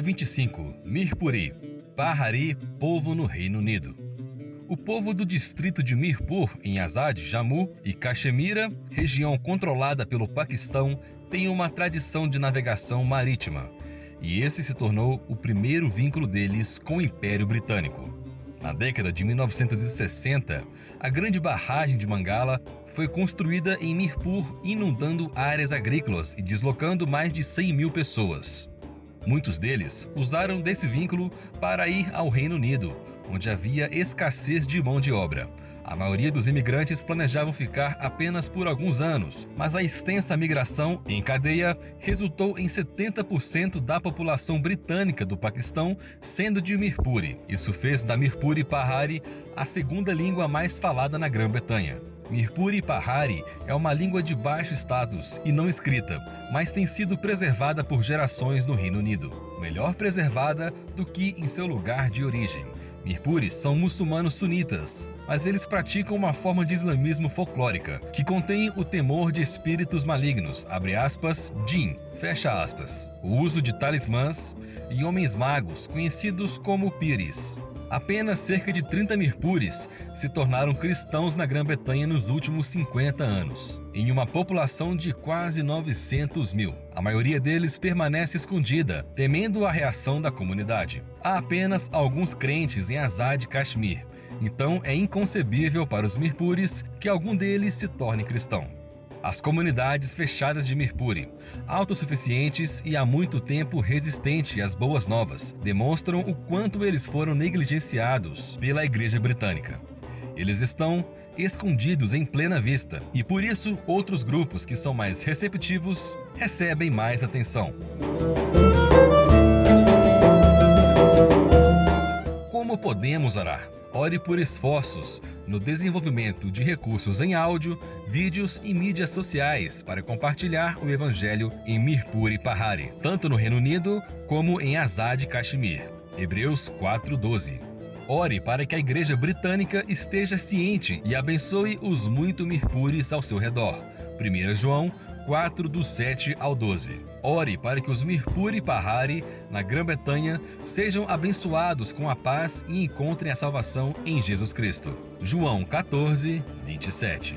25. Mirpuri. Pahari, povo no Reino Unido. O povo do distrito de Mirpur, em Azad, Jammu e Caxemira, região controlada pelo Paquistão, tem uma tradição de navegação marítima, e esse se tornou o primeiro vínculo deles com o Império Britânico. Na década de 1960, a grande barragem de Mangala foi construída em Mirpur, inundando áreas agrícolas e deslocando mais de 100 mil pessoas. Muitos deles usaram desse vínculo para ir ao Reino Unido, onde havia escassez de mão de obra. A maioria dos imigrantes planejavam ficar apenas por alguns anos, mas a extensa migração em cadeia resultou em 70% da população britânica do Paquistão sendo de Mirpuri. Isso fez da Mirpuri Pahari a segunda língua mais falada na Grã-Bretanha. Mirpuri Pahari é uma língua de baixo status e não escrita, mas tem sido preservada por gerações no Reino Unido. Melhor preservada do que em seu lugar de origem. Mirpuris são muçulmanos sunitas, mas eles praticam uma forma de islamismo folclórica, que contém o temor de espíritos malignos, abre aspas, jinn, fecha aspas, o uso de talismãs e homens magos, conhecidos como piris. Apenas cerca de 30 mirpures se tornaram cristãos na Grã-Bretanha nos últimos 50 anos, em uma população de quase 900 mil. A maioria deles permanece escondida, temendo a reação da comunidade. Há apenas alguns crentes em Azad Kashmir, então é inconcebível para os mirpures que algum deles se torne cristão. As comunidades fechadas de Mirpuri, autossuficientes e há muito tempo resistentes às boas novas, demonstram o quanto eles foram negligenciados pela Igreja Britânica. Eles estão escondidos em plena vista e por isso outros grupos que são mais receptivos recebem mais atenção. Como podemos orar? Ore por esforços no desenvolvimento de recursos em áudio, vídeos e mídias sociais para compartilhar o Evangelho em Mirpur e Pahari, tanto no Reino Unido como em Azad Kashmir. Hebreus 4:12. Ore para que a Igreja Britânica esteja ciente e abençoe os muito mirpures ao seu redor. 1 João 4, do 7 ao 12. Ore para que os Mirpuri Pahari, na Grã-Bretanha, sejam abençoados com a paz e encontrem a salvação em Jesus Cristo. João 14, 27.